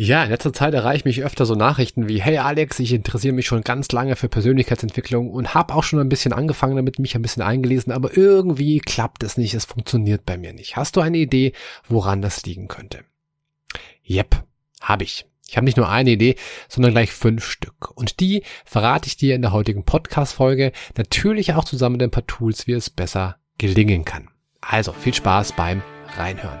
Ja, in letzter Zeit erreiche mich öfter so Nachrichten wie, hey Alex, ich interessiere mich schon ganz lange für Persönlichkeitsentwicklung und habe auch schon ein bisschen angefangen damit, mich ein bisschen eingelesen, aber irgendwie klappt es nicht, es funktioniert bei mir nicht. Hast du eine Idee, woran das liegen könnte? Yep, habe ich. Ich habe nicht nur eine Idee, sondern gleich fünf Stück. Und die verrate ich dir in der heutigen Podcast-Folge. Natürlich auch zusammen mit ein paar Tools, wie es besser gelingen kann. Also viel Spaß beim Reinhören.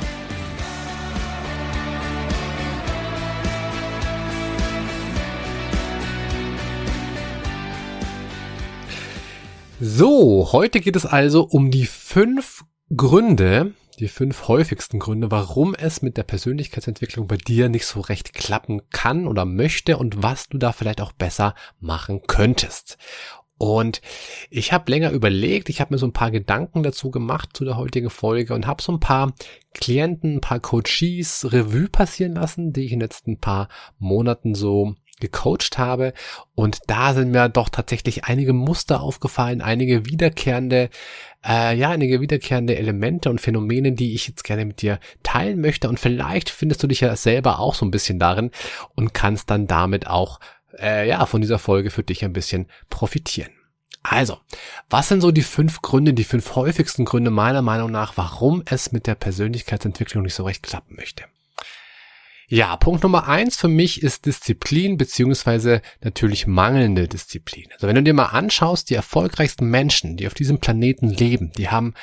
So, heute geht es also um die fünf Gründe, die fünf häufigsten Gründe, warum es mit der Persönlichkeitsentwicklung bei dir nicht so recht klappen kann oder möchte und was du da vielleicht auch besser machen könntest. Und ich habe länger überlegt, ich habe mir so ein paar Gedanken dazu gemacht zu der heutigen Folge und habe so ein paar Klienten, ein paar Coaches Revue passieren lassen, die ich in den letzten paar Monaten so gecoacht habe. Und da sind mir doch tatsächlich einige Muster aufgefallen, einige wiederkehrende, äh, ja, einige wiederkehrende Elemente und Phänomene, die ich jetzt gerne mit dir teilen möchte. Und vielleicht findest du dich ja selber auch so ein bisschen darin und kannst dann damit auch, äh, ja, von dieser Folge für dich ein bisschen profitieren. Also, was sind so die fünf Gründe, die fünf häufigsten Gründe meiner Meinung nach, warum es mit der Persönlichkeitsentwicklung nicht so recht klappen möchte? Ja, Punkt Nummer eins für mich ist Disziplin beziehungsweise natürlich mangelnde Disziplin. Also wenn du dir mal anschaust, die erfolgreichsten Menschen, die auf diesem Planeten leben, die haben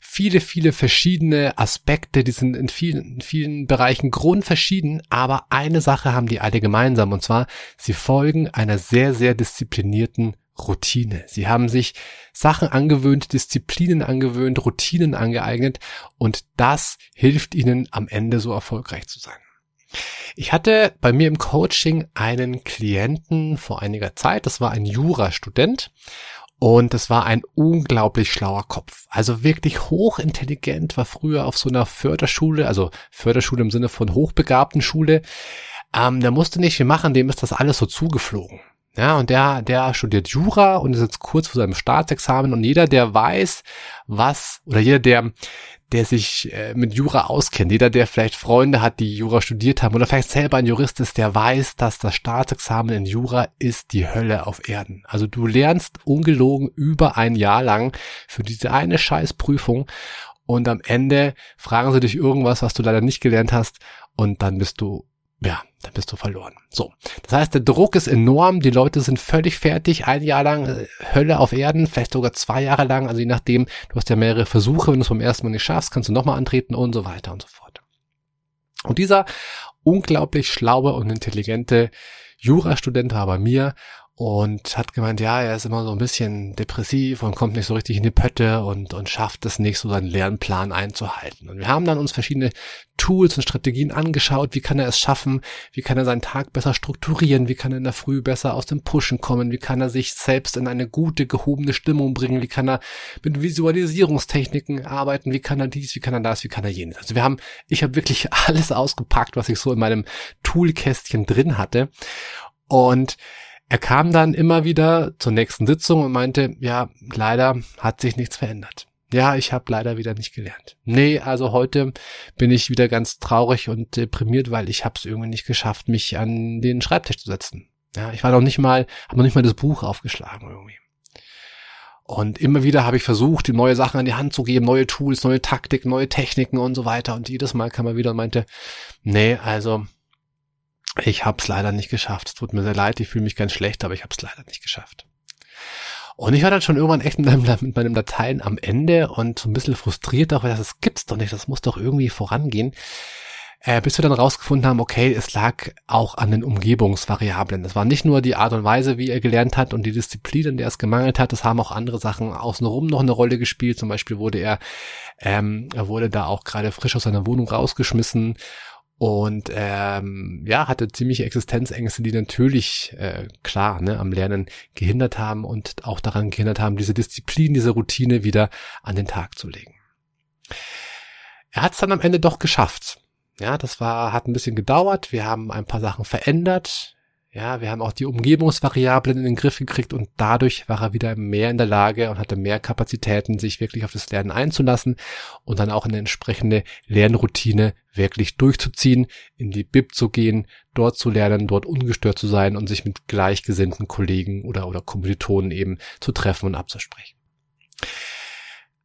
viele, viele verschiedene Aspekte, die sind in vielen, in vielen Bereichen grundverschieden, aber eine Sache haben die alle gemeinsam und zwar, sie folgen einer sehr, sehr disziplinierten Routine. Sie haben sich Sachen angewöhnt, Disziplinen angewöhnt, Routinen angeeignet und das hilft ihnen am Ende so erfolgreich zu sein. Ich hatte bei mir im Coaching einen Klienten vor einiger Zeit, das war ein Jurastudent und das war ein unglaublich schlauer Kopf. Also wirklich hochintelligent, war früher auf so einer Förderschule, also Förderschule im Sinne von hochbegabten Schule. Ähm, der musste nicht viel machen, dem ist das alles so zugeflogen. Ja, und der, der studiert Jura und ist jetzt kurz vor seinem Staatsexamen und jeder, der weiß, was, oder jeder, der, der sich äh, mit Jura auskennt, jeder, der vielleicht Freunde hat, die Jura studiert haben oder vielleicht selber ein Jurist ist, der weiß, dass das Staatsexamen in Jura ist die Hölle auf Erden. Also du lernst ungelogen über ein Jahr lang für diese eine Scheißprüfung und am Ende fragen sie dich irgendwas, was du leider nicht gelernt hast und dann bist du ja, dann bist du verloren. So. Das heißt, der Druck ist enorm, die Leute sind völlig fertig, ein Jahr lang äh, Hölle auf Erden, vielleicht sogar zwei Jahre lang, also je nachdem, du hast ja mehrere Versuche, wenn du es vom ersten Mal nicht schaffst, kannst du nochmal antreten und so weiter und so fort. Und dieser unglaublich schlaue und intelligente Jurastudent war bei mir und hat gemeint, ja, er ist immer so ein bisschen depressiv und kommt nicht so richtig in die Pötte und, und schafft es nicht, so seinen Lernplan einzuhalten. Und wir haben dann uns verschiedene Tools und Strategien angeschaut, wie kann er es schaffen, wie kann er seinen Tag besser strukturieren, wie kann er in der Früh besser aus dem Pushen kommen, wie kann er sich selbst in eine gute, gehobene Stimmung bringen, wie kann er mit Visualisierungstechniken arbeiten, wie kann er dies, wie kann er das, wie kann er jenes. Also wir haben, ich habe wirklich alles ausgepackt, was ich so in meinem Toolkästchen drin hatte. Und er kam dann immer wieder zur nächsten Sitzung und meinte, ja, leider hat sich nichts verändert. Ja, ich habe leider wieder nicht gelernt. Nee, also heute bin ich wieder ganz traurig und deprimiert, weil ich habe es irgendwie nicht geschafft, mich an den Schreibtisch zu setzen. Ja, ich war noch nicht mal, habe noch nicht mal das Buch aufgeschlagen irgendwie. Und immer wieder habe ich versucht, ihm neue Sachen an die Hand zu geben, neue Tools, neue Taktik, neue Techniken und so weiter. Und jedes Mal kam er wieder und meinte, nee, also ich habe es leider nicht geschafft. Es tut mir sehr leid, ich fühle mich ganz schlecht, aber ich habe es leider nicht geschafft. Und ich war dann schon irgendwann echt mit meinem, Dateien am Ende und so ein bisschen frustriert auch, weil das gibt's doch nicht, das muss doch irgendwie vorangehen. Äh, bis wir dann rausgefunden haben, okay, es lag auch an den Umgebungsvariablen. Das war nicht nur die Art und Weise, wie er gelernt hat und die Disziplin, in der es gemangelt hat, es haben auch andere Sachen außenrum noch eine Rolle gespielt. Zum Beispiel wurde er, ähm, er wurde da auch gerade frisch aus seiner Wohnung rausgeschmissen und ähm, ja, hatte ziemliche Existenzängste, die natürlich äh, klar ne, am Lernen gehindert haben und auch daran gehindert haben, diese Disziplin, diese Routine wieder an den Tag zu legen. Er hat es dann am Ende doch geschafft. Ja, das war, hat ein bisschen gedauert. Wir haben ein paar Sachen verändert. Ja, wir haben auch die Umgebungsvariablen in den Griff gekriegt und dadurch war er wieder mehr in der Lage und hatte mehr Kapazitäten, sich wirklich auf das Lernen einzulassen und dann auch eine entsprechende Lernroutine wirklich durchzuziehen, in die Bib zu gehen, dort zu lernen, dort ungestört zu sein und sich mit gleichgesinnten Kollegen oder, oder Kommilitonen eben zu treffen und abzusprechen.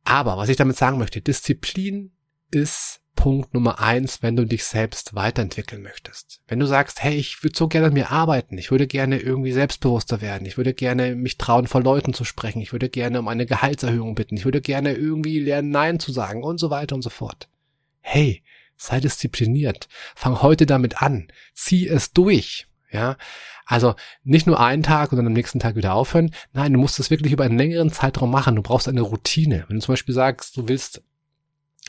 Aber was ich damit sagen möchte, Disziplin ist Punkt Nummer eins, wenn du dich selbst weiterentwickeln möchtest. Wenn du sagst, hey, ich würde so gerne an mir arbeiten, ich würde gerne irgendwie selbstbewusster werden, ich würde gerne mich trauen, vor Leuten zu sprechen, ich würde gerne um eine Gehaltserhöhung bitten, ich würde gerne irgendwie lernen, Nein zu sagen und so weiter und so fort. Hey, sei diszipliniert, fang heute damit an, zieh es durch, ja. Also nicht nur einen Tag und dann am nächsten Tag wieder aufhören. Nein, du musst es wirklich über einen längeren Zeitraum machen. Du brauchst eine Routine. Wenn du zum Beispiel sagst, du willst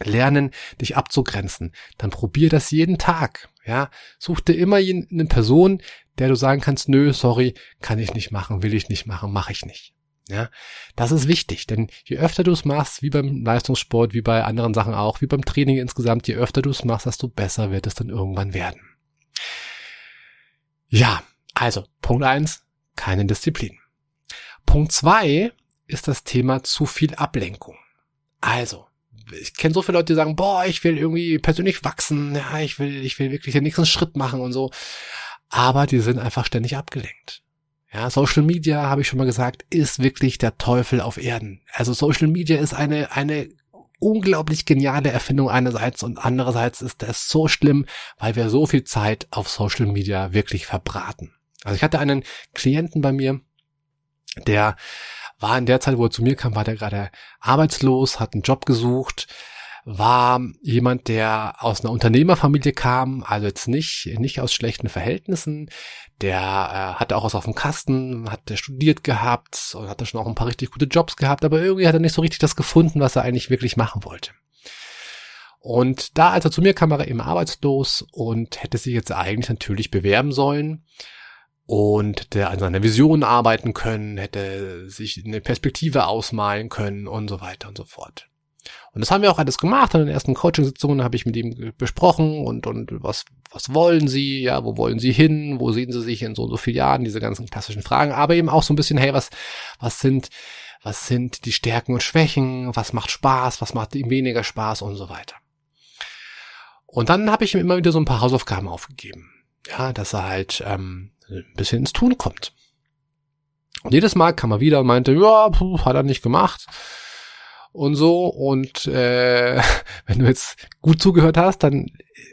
lernen, dich abzugrenzen. Dann probier das jeden Tag. Ja, such dir immer eine Person, der du sagen kannst, nö, sorry, kann ich nicht machen, will ich nicht machen, mache ich nicht. Ja, das ist wichtig, denn je öfter du es machst, wie beim Leistungssport, wie bei anderen Sachen auch, wie beim Training insgesamt, je öfter du es machst, desto besser wird es dann irgendwann werden. Ja, also Punkt eins, keine Disziplin. Punkt zwei ist das Thema zu viel Ablenkung. Also, ich kenne so viele Leute, die sagen, boah, ich will irgendwie persönlich wachsen, ja, ich will, ich will wirklich den nächsten Schritt machen und so. Aber die sind einfach ständig abgelenkt. Ja, Social Media, habe ich schon mal gesagt, ist wirklich der Teufel auf Erden. Also Social Media ist eine, eine unglaublich geniale Erfindung einerseits und andererseits ist das so schlimm, weil wir so viel Zeit auf Social Media wirklich verbraten. Also ich hatte einen Klienten bei mir, der war in der Zeit, wo er zu mir kam, war der gerade arbeitslos, hat einen Job gesucht, war jemand, der aus einer Unternehmerfamilie kam, also jetzt nicht, nicht aus schlechten Verhältnissen. Der äh, hatte auch was auf dem Kasten, hat studiert gehabt und hatte schon auch ein paar richtig gute Jobs gehabt, aber irgendwie hat er nicht so richtig das gefunden, was er eigentlich wirklich machen wollte. Und da, als er zu mir kam, war er eben arbeitslos und hätte sich jetzt eigentlich natürlich bewerben sollen und der an seiner Vision arbeiten können, hätte sich eine Perspektive ausmalen können und so weiter und so fort. Und das haben wir auch alles gemacht. In den ersten Coaching-Sitzungen habe ich mit ihm besprochen und, und was, was wollen Sie? Ja, wo wollen Sie hin? Wo sehen Sie sich in so und so vielen Jahren? Diese ganzen klassischen Fragen. Aber eben auch so ein bisschen, hey, was, was sind, was sind die Stärken und Schwächen? Was macht Spaß? Was macht ihm weniger Spaß? Und so weiter. Und dann habe ich ihm immer wieder so ein paar Hausaufgaben aufgegeben. Ja, dass er halt ähm, ein bisschen ins Tun kommt. Und jedes Mal kam er wieder und meinte, ja, puh, hat er nicht gemacht und so. Und äh, wenn du jetzt gut zugehört hast, dann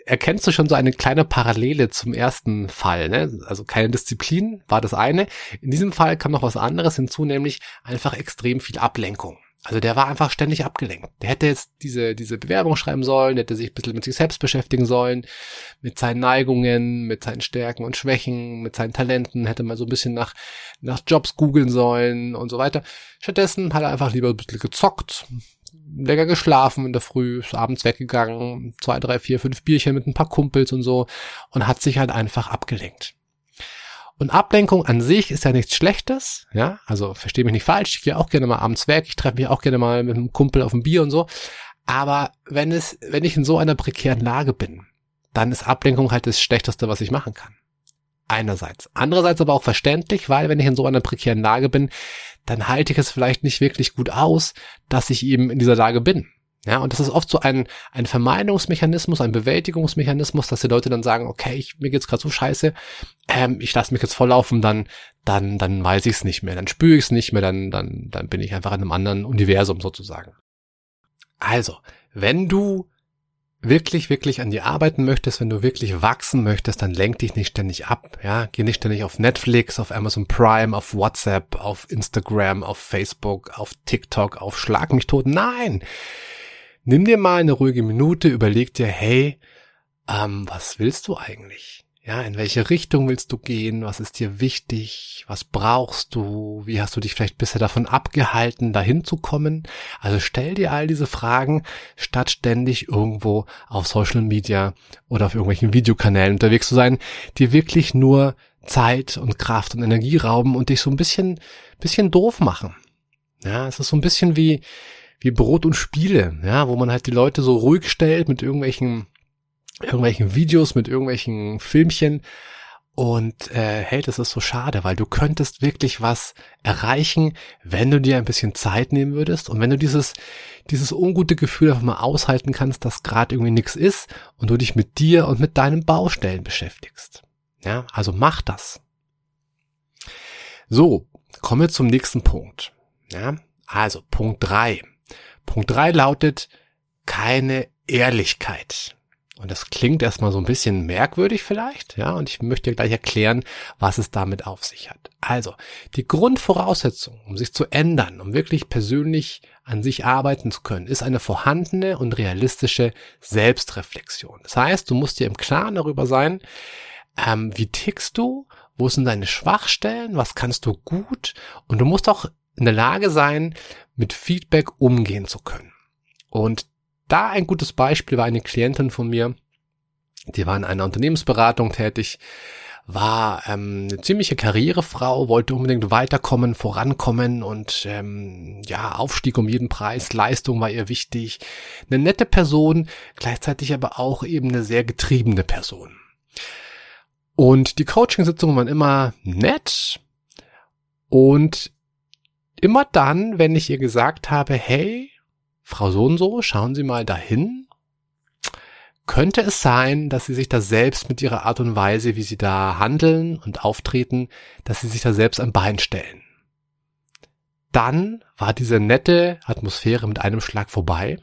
erkennst du schon so eine kleine Parallele zum ersten Fall. Ne? Also keine Disziplin war das eine. In diesem Fall kam noch was anderes hinzu, nämlich einfach extrem viel Ablenkung. Also der war einfach ständig abgelenkt. Der hätte jetzt diese, diese Bewerbung schreiben sollen, der hätte sich ein bisschen mit sich selbst beschäftigen sollen, mit seinen Neigungen, mit seinen Stärken und Schwächen, mit seinen Talenten, hätte mal so ein bisschen nach, nach Jobs googeln sollen und so weiter. Stattdessen hat er einfach lieber ein bisschen gezockt, länger geschlafen in der Früh, ist abends weggegangen, zwei, drei, vier, fünf Bierchen mit ein paar Kumpels und so und hat sich halt einfach abgelenkt. Und Ablenkung an sich ist ja nichts Schlechtes, ja, also verstehe mich nicht falsch, ich gehe auch gerne mal abends weg, ich treffe mich auch gerne mal mit einem Kumpel auf ein Bier und so. Aber wenn es, wenn ich in so einer prekären Lage bin, dann ist Ablenkung halt das Schlechteste, was ich machen kann. Einerseits. Andererseits aber auch verständlich, weil wenn ich in so einer prekären Lage bin, dann halte ich es vielleicht nicht wirklich gut aus, dass ich eben in dieser Lage bin. Ja, und das ist oft so ein, ein Vermeidungsmechanismus, ein Bewältigungsmechanismus, dass die Leute dann sagen, okay, ich, mir geht's gerade so scheiße, ähm, ich lasse mich jetzt volllaufen, dann, dann, dann weiß ich es nicht mehr, dann spüre ich es nicht mehr, dann, dann, dann bin ich einfach in einem anderen Universum sozusagen. Also, wenn du wirklich, wirklich an dir arbeiten möchtest, wenn du wirklich wachsen möchtest, dann lenk dich nicht ständig ab, ja. Geh nicht ständig auf Netflix, auf Amazon Prime, auf WhatsApp, auf Instagram, auf Facebook, auf TikTok, auf Schlag mich tot. Nein! Nimm dir mal eine ruhige Minute, überleg dir, hey, ähm, was willst du eigentlich? Ja, in welche Richtung willst du gehen? Was ist dir wichtig? Was brauchst du? Wie hast du dich vielleicht bisher davon abgehalten, dahin zu kommen? Also stell dir all diese Fragen, statt ständig irgendwo auf Social Media oder auf irgendwelchen Videokanälen unterwegs zu sein, die wirklich nur Zeit und Kraft und Energie rauben und dich so ein bisschen, bisschen doof machen. Ja, es ist so ein bisschen wie, wie Brot und Spiele, ja, wo man halt die Leute so ruhig stellt mit irgendwelchen irgendwelchen Videos, mit irgendwelchen Filmchen. Und äh, hey, das ist so schade, weil du könntest wirklich was erreichen, wenn du dir ein bisschen Zeit nehmen würdest und wenn du dieses, dieses ungute Gefühl einfach mal aushalten kannst, dass gerade irgendwie nichts ist und du dich mit dir und mit deinen Baustellen beschäftigst. Ja, also mach das. So, kommen wir zum nächsten Punkt. Ja, also Punkt drei. Punkt drei lautet keine Ehrlichkeit. Und das klingt erstmal so ein bisschen merkwürdig vielleicht, ja, und ich möchte gleich erklären, was es damit auf sich hat. Also, die Grundvoraussetzung, um sich zu ändern, um wirklich persönlich an sich arbeiten zu können, ist eine vorhandene und realistische Selbstreflexion. Das heißt, du musst dir im Klaren darüber sein, ähm, wie tickst du, wo sind deine Schwachstellen, was kannst du gut und du musst auch in der Lage sein, mit Feedback umgehen zu können. Und da ein gutes Beispiel war eine Klientin von mir, die war in einer Unternehmensberatung tätig, war ähm, eine ziemliche Karrierefrau, wollte unbedingt weiterkommen, vorankommen und ähm, ja, Aufstieg um jeden Preis, Leistung war ihr wichtig. Eine nette Person, gleichzeitig aber auch eben eine sehr getriebene Person. Und die Coaching-Sitzungen waren immer nett und immer dann, wenn ich ihr gesagt habe, hey, Frau so und so, schauen Sie mal dahin. Könnte es sein, dass Sie sich da selbst mit Ihrer Art und Weise, wie Sie da handeln und auftreten, dass Sie sich da selbst ein Bein stellen? Dann war diese nette Atmosphäre mit einem Schlag vorbei.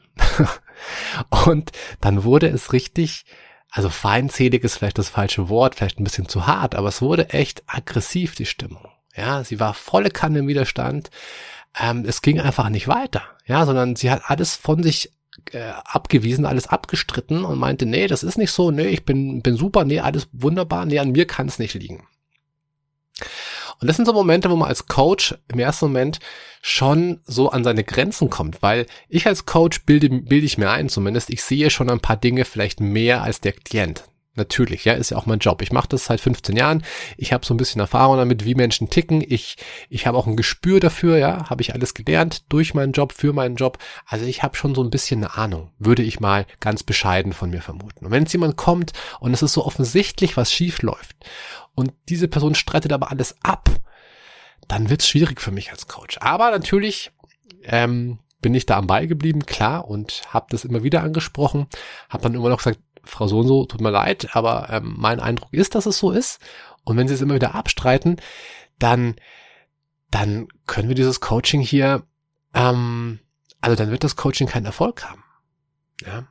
und dann wurde es richtig, also feindselig ist vielleicht das falsche Wort, vielleicht ein bisschen zu hart, aber es wurde echt aggressiv, die Stimmung. Ja, sie war volle Kanne im Widerstand ähm, es ging einfach nicht weiter, ja, sondern sie hat alles von sich äh, abgewiesen, alles abgestritten und meinte, nee, das ist nicht so, nee, ich bin, bin super, nee, alles wunderbar, nee, an mir kann es nicht liegen. Und das sind so Momente, wo man als Coach im ersten Moment schon so an seine Grenzen kommt, weil ich als Coach bilde, bilde ich mir ein zumindest, ich sehe schon ein paar Dinge vielleicht mehr als der Klient. Natürlich, ja, ist ja auch mein Job. Ich mache das seit 15 Jahren. Ich habe so ein bisschen Erfahrung damit, wie Menschen ticken. Ich, ich habe auch ein Gespür dafür, ja, habe ich alles gelernt durch meinen Job, für meinen Job. Also ich habe schon so ein bisschen eine Ahnung, würde ich mal ganz bescheiden von mir vermuten. Und wenn jetzt jemand kommt und es ist so offensichtlich, was schief läuft und diese Person streitet aber alles ab, dann wird's schwierig für mich als Coach. Aber natürlich ähm, bin ich da am Ball geblieben, klar, und habe das immer wieder angesprochen, habe dann immer noch gesagt, Frau so und so, tut mir leid, aber ähm, mein Eindruck ist, dass es so ist. Und wenn sie es immer wieder abstreiten, dann, dann können wir dieses Coaching hier, ähm, also dann wird das Coaching keinen Erfolg haben. Ja.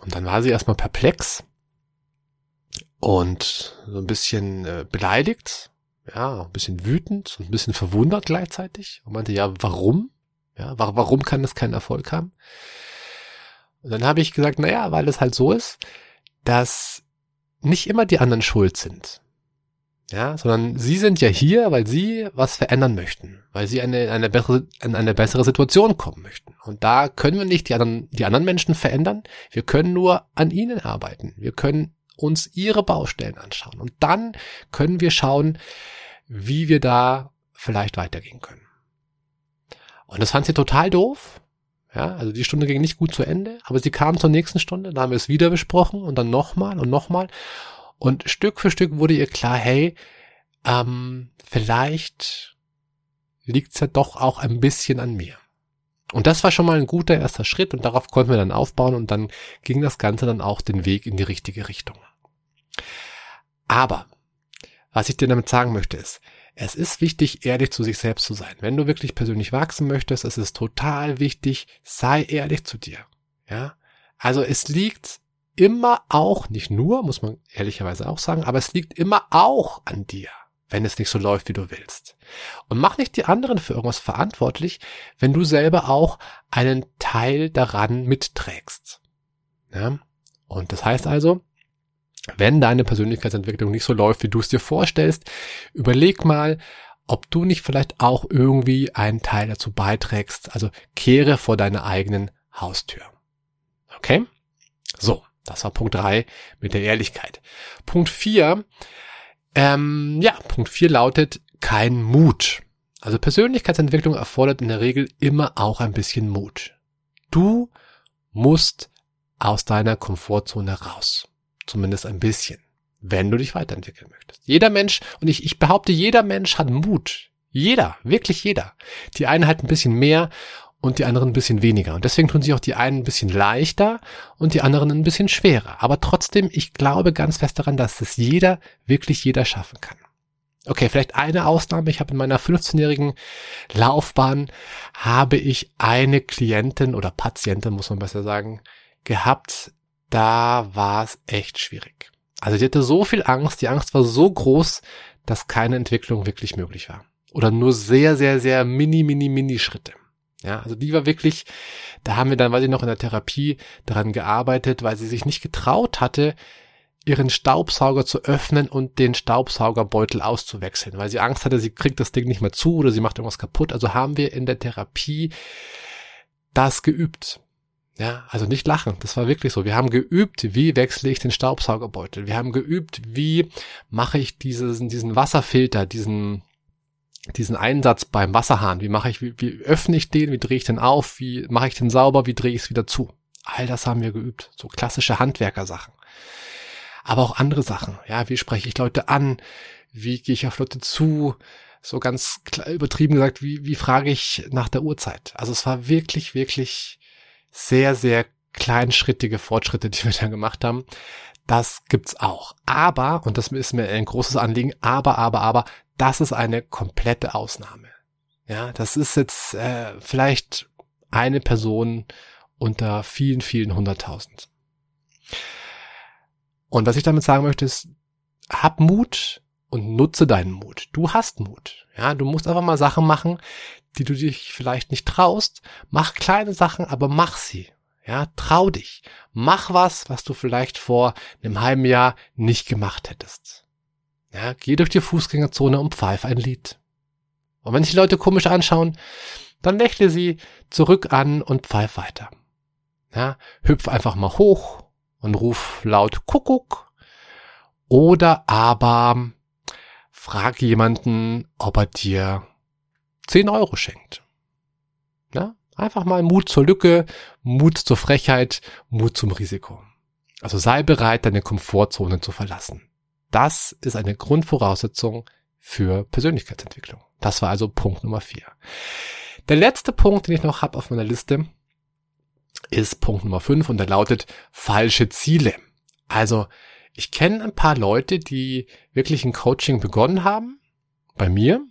Und dann war sie erstmal perplex und so ein bisschen äh, beleidigt, ja, ein bisschen wütend und ein bisschen verwundert gleichzeitig und meinte, ja, warum? Ja, warum kann das keinen Erfolg haben? Und dann habe ich gesagt, naja, weil es halt so ist, dass nicht immer die anderen schuld sind. Ja, sondern sie sind ja hier, weil sie was verändern möchten, weil sie eine, eine bessere, in eine bessere Situation kommen möchten. Und da können wir nicht die anderen, die anderen Menschen verändern. Wir können nur an ihnen arbeiten. Wir können uns ihre Baustellen anschauen. Und dann können wir schauen, wie wir da vielleicht weitergehen können. Und das fand sie total doof. Ja, also die Stunde ging nicht gut zu Ende, aber sie kam zur nächsten Stunde, da haben wir es wieder besprochen und dann nochmal und nochmal. Und Stück für Stück wurde ihr klar, hey, ähm, vielleicht liegt's ja doch auch ein bisschen an mir. Und das war schon mal ein guter erster Schritt und darauf konnten wir dann aufbauen und dann ging das Ganze dann auch den Weg in die richtige Richtung. Aber, was ich dir damit sagen möchte ist, es ist wichtig, ehrlich zu sich selbst zu sein. Wenn du wirklich persönlich wachsen möchtest, es ist total wichtig, sei ehrlich zu dir. Ja? Also es liegt immer auch, nicht nur, muss man ehrlicherweise auch sagen, aber es liegt immer auch an dir, wenn es nicht so läuft, wie du willst. Und mach nicht die anderen für irgendwas verantwortlich, wenn du selber auch einen Teil daran mitträgst. Ja? Und das heißt also, wenn deine Persönlichkeitsentwicklung nicht so läuft, wie du es dir vorstellst, überleg mal, ob du nicht vielleicht auch irgendwie einen Teil dazu beiträgst. Also kehre vor deiner eigenen Haustür. Okay? So, das war Punkt drei mit der Ehrlichkeit. Punkt vier, ähm, ja, Punkt vier lautet kein Mut. Also Persönlichkeitsentwicklung erfordert in der Regel immer auch ein bisschen Mut. Du musst aus deiner Komfortzone raus. Zumindest ein bisschen. Wenn du dich weiterentwickeln möchtest. Jeder Mensch, und ich, ich behaupte, jeder Mensch hat Mut. Jeder, wirklich jeder. Die einen halt ein bisschen mehr und die anderen ein bisschen weniger. Und deswegen tun sich auch die einen ein bisschen leichter und die anderen ein bisschen schwerer. Aber trotzdem, ich glaube ganz fest daran, dass es jeder, wirklich jeder schaffen kann. Okay, vielleicht eine Ausnahme. Ich habe in meiner 15-jährigen Laufbahn habe ich eine Klientin oder Patientin, muss man besser sagen, gehabt. Da war es echt schwierig. Also die hatte so viel Angst, die Angst war so groß, dass keine Entwicklung wirklich möglich war. Oder nur sehr, sehr, sehr mini, mini, mini Schritte. Ja, also die war wirklich, da haben wir dann, weiß ich noch, in der Therapie daran gearbeitet, weil sie sich nicht getraut hatte, ihren Staubsauger zu öffnen und den Staubsaugerbeutel auszuwechseln, weil sie Angst hatte, sie kriegt das Ding nicht mehr zu oder sie macht irgendwas kaputt. Also haben wir in der Therapie das geübt. Ja, also nicht lachen, das war wirklich so. Wir haben geübt, wie wechsle ich den Staubsaugerbeutel. Wir haben geübt, wie mache ich diesen, diesen Wasserfilter, diesen, diesen Einsatz beim Wasserhahn. Wie mache ich, wie, wie öffne ich den, wie drehe ich den auf, wie mache ich den sauber, wie drehe ich es wieder zu. All das haben wir geübt. So klassische Handwerkersachen. Aber auch andere Sachen. Ja, wie spreche ich Leute an? Wie gehe ich auf Leute zu? So ganz übertrieben gesagt, wie, wie frage ich nach der Uhrzeit? Also es war wirklich, wirklich sehr, sehr kleinschrittige Fortschritte, die wir da gemacht haben. Das gibt's auch. Aber, und das ist mir ein großes Anliegen, aber, aber, aber, das ist eine komplette Ausnahme. Ja, das ist jetzt äh, vielleicht eine Person unter vielen, vielen hunderttausend. Und was ich damit sagen möchte, ist, hab Mut und nutze deinen Mut. Du hast Mut. Ja, du musst einfach mal Sachen machen, die du dich vielleicht nicht traust. Mach kleine Sachen, aber mach sie. Ja, trau dich. Mach was, was du vielleicht vor einem halben Jahr nicht gemacht hättest. Ja, geh durch die Fußgängerzone und pfeif ein Lied. Und wenn sich die Leute komisch anschauen, dann lächle sie zurück an und pfeif weiter. Ja, hüpf einfach mal hoch und ruf laut Kuckuck. Oder aber frag jemanden, ob er dir 10 Euro schenkt. Ja? Einfach mal Mut zur Lücke, Mut zur Frechheit, Mut zum Risiko. Also sei bereit, deine Komfortzone zu verlassen. Das ist eine Grundvoraussetzung für Persönlichkeitsentwicklung. Das war also Punkt Nummer vier. Der letzte Punkt, den ich noch habe auf meiner Liste, ist Punkt Nummer fünf und der lautet falsche Ziele. Also ich kenne ein paar Leute, die wirklich ein Coaching begonnen haben, bei mir,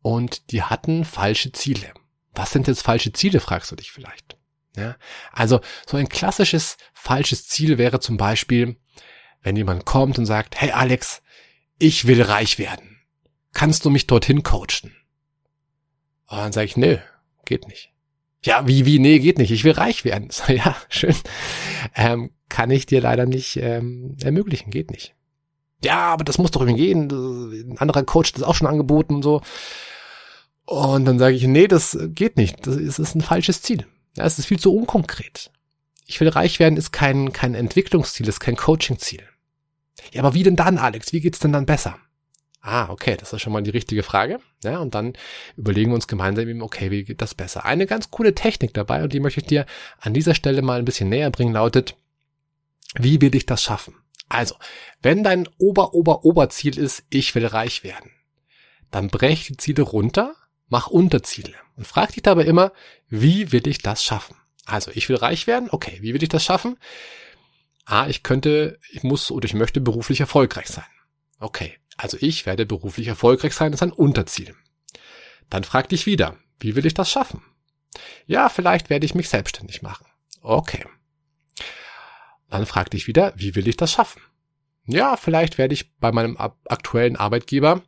und die hatten falsche Ziele. Was sind jetzt falsche Ziele, fragst du dich vielleicht. Ja, also so ein klassisches falsches Ziel wäre zum Beispiel, wenn jemand kommt und sagt, hey Alex, ich will reich werden. Kannst du mich dorthin coachen? Und dann sage ich, nö, geht nicht. Ja, wie, wie, nee, geht nicht. Ich will reich werden. So, ja, schön. Ähm, kann ich dir leider nicht ähm, ermöglichen, geht nicht. Ja, aber das muss doch irgendwie gehen. Ein anderer Coach hat das auch schon angeboten und so. Und dann sage ich, nee, das geht nicht. Das ist, ist ein falsches Ziel. Ja, es ist viel zu unkonkret. Ich will reich werden ist kein, kein Entwicklungsziel, ist kein Coachingziel. Ja, aber wie denn dann, Alex? Wie geht's denn dann besser? Ah, okay, das ist schon mal die richtige Frage. Ja, und dann überlegen wir uns gemeinsam eben, okay, wie geht das besser? Eine ganz coole Technik dabei, und die möchte ich dir an dieser Stelle mal ein bisschen näher bringen, lautet, wie will ich das schaffen? Also, wenn dein Ober-Ober-Oberziel ist, ich will reich werden, dann brech die Ziele runter mach Unterziele und frag dich dabei immer, wie will ich das schaffen? Also ich will reich werden, okay, wie will ich das schaffen? Ah, ich könnte, ich muss oder ich möchte beruflich erfolgreich sein. Okay, also ich werde beruflich erfolgreich sein, ist ein Unterziel. Dann frag dich wieder, wie will ich das schaffen? Ja, vielleicht werde ich mich selbstständig machen. Okay. Dann frag dich wieder, wie will ich das schaffen? Ja, vielleicht werde ich bei meinem aktuellen Arbeitgeber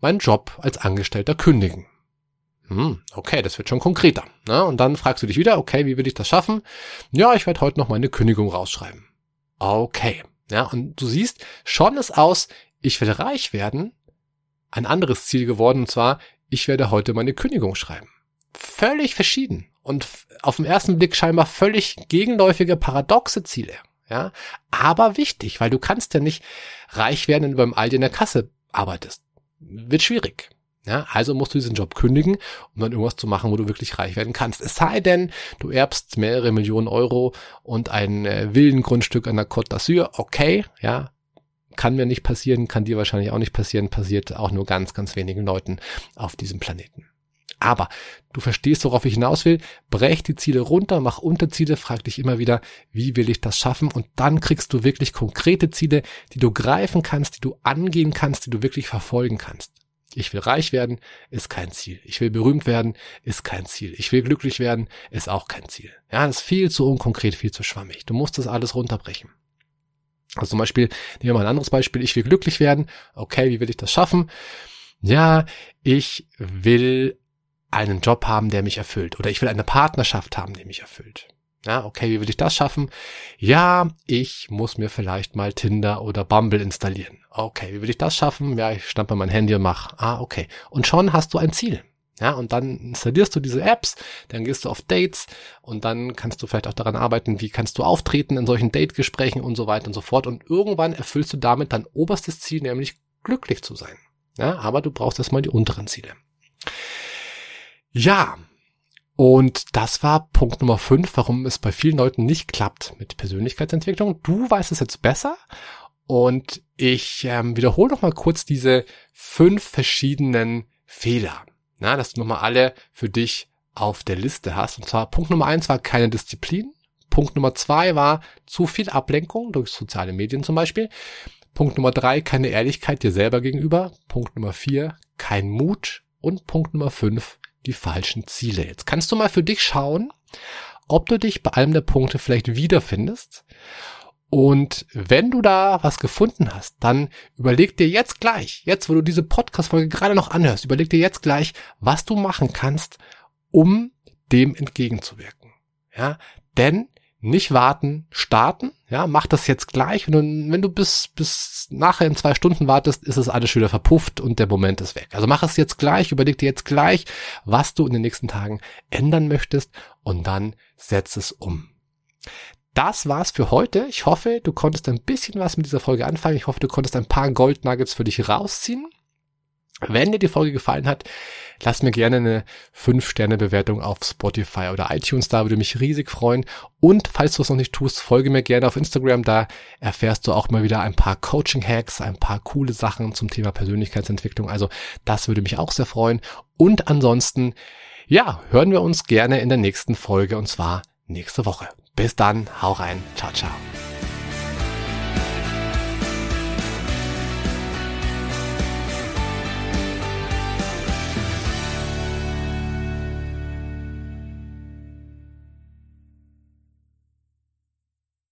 meinen Job als Angestellter kündigen. Hm, okay, das wird schon konkreter. Ne? Und dann fragst du dich wieder, okay, wie will ich das schaffen? Ja, ich werde heute noch meine Kündigung rausschreiben. Okay. Ja, und du siehst, schon ist aus, ich werde reich werden, ein anderes Ziel geworden, und zwar, ich werde heute meine Kündigung schreiben. Völlig verschieden und auf den ersten Blick scheinbar völlig gegenläufige, paradoxe Ziele. Ja, aber wichtig, weil du kannst ja nicht reich werden, wenn du beim Aldi in der Kasse arbeitest. Wird schwierig. Ja, also musst du diesen Job kündigen, um dann irgendwas zu machen, wo du wirklich reich werden kannst. Es sei denn, du erbst mehrere Millionen Euro und ein äh, Villengrundstück an der Côte d'Azur. Okay, ja, kann mir nicht passieren, kann dir wahrscheinlich auch nicht passieren, passiert auch nur ganz, ganz wenigen Leuten auf diesem Planeten. Aber du verstehst, worauf ich hinaus will. Brech die Ziele runter, mach Unterziele, frag dich immer wieder, wie will ich das schaffen? Und dann kriegst du wirklich konkrete Ziele, die du greifen kannst, die du angehen kannst, die du wirklich verfolgen kannst. Ich will reich werden, ist kein Ziel. Ich will berühmt werden, ist kein Ziel. Ich will glücklich werden, ist auch kein Ziel. Ja, das ist viel zu unkonkret, viel zu schwammig. Du musst das alles runterbrechen. Also zum Beispiel, nehmen wir mal ein anderes Beispiel. Ich will glücklich werden. Okay, wie will ich das schaffen? Ja, ich will einen Job haben, der mich erfüllt. Oder ich will eine Partnerschaft haben, die mich erfüllt. Ja, okay, wie will ich das schaffen? Ja, ich muss mir vielleicht mal Tinder oder Bumble installieren. Okay, wie will ich das schaffen? Ja, ich schnappe mein Handy und mach. Ah, okay. Und schon hast du ein Ziel. Ja, und dann installierst du diese Apps, dann gehst du auf Dates und dann kannst du vielleicht auch daran arbeiten, wie kannst du auftreten in solchen Date-Gesprächen und so weiter und so fort. Und irgendwann erfüllst du damit dein oberstes Ziel, nämlich glücklich zu sein. Ja, aber du brauchst erstmal die unteren Ziele. Ja, und das war Punkt Nummer 5, warum es bei vielen Leuten nicht klappt mit Persönlichkeitsentwicklung. Du weißt es jetzt besser und ich ähm, wiederhole noch mal kurz diese fünf verschiedenen Fehler, na, dass du nochmal alle für dich auf der Liste hast. Und zwar Punkt Nummer eins war keine Disziplin. Punkt Nummer zwei war zu viel Ablenkung durch soziale Medien zum Beispiel. Punkt Nummer drei keine Ehrlichkeit dir selber gegenüber. Punkt Nummer vier kein Mut. Und Punkt Nummer fünf die falschen Ziele. Jetzt kannst du mal für dich schauen, ob du dich bei einem der Punkte vielleicht wiederfindest. Und wenn du da was gefunden hast, dann überleg dir jetzt gleich, jetzt wo du diese Podcast-Folge gerade noch anhörst, überleg dir jetzt gleich, was du machen kannst, um dem entgegenzuwirken. Ja, denn nicht warten, starten. Ja, mach das jetzt gleich. Du, wenn du bis, bis nachher in zwei Stunden wartest, ist es alles wieder verpufft und der Moment ist weg. Also mach es jetzt gleich, überleg dir jetzt gleich, was du in den nächsten Tagen ändern möchtest und dann setz es um. Das war's für heute. Ich hoffe, du konntest ein bisschen was mit dieser Folge anfangen. Ich hoffe, du konntest ein paar Goldnuggets für dich rausziehen. Wenn dir die Folge gefallen hat, lass mir gerne eine 5-Sterne-Bewertung auf Spotify oder iTunes da, würde mich riesig freuen. Und falls du es noch nicht tust, folge mir gerne auf Instagram, da erfährst du auch mal wieder ein paar Coaching-Hacks, ein paar coole Sachen zum Thema Persönlichkeitsentwicklung. Also das würde mich auch sehr freuen. Und ansonsten, ja, hören wir uns gerne in der nächsten Folge und zwar nächste Woche. Bis dann, hau rein, ciao, ciao.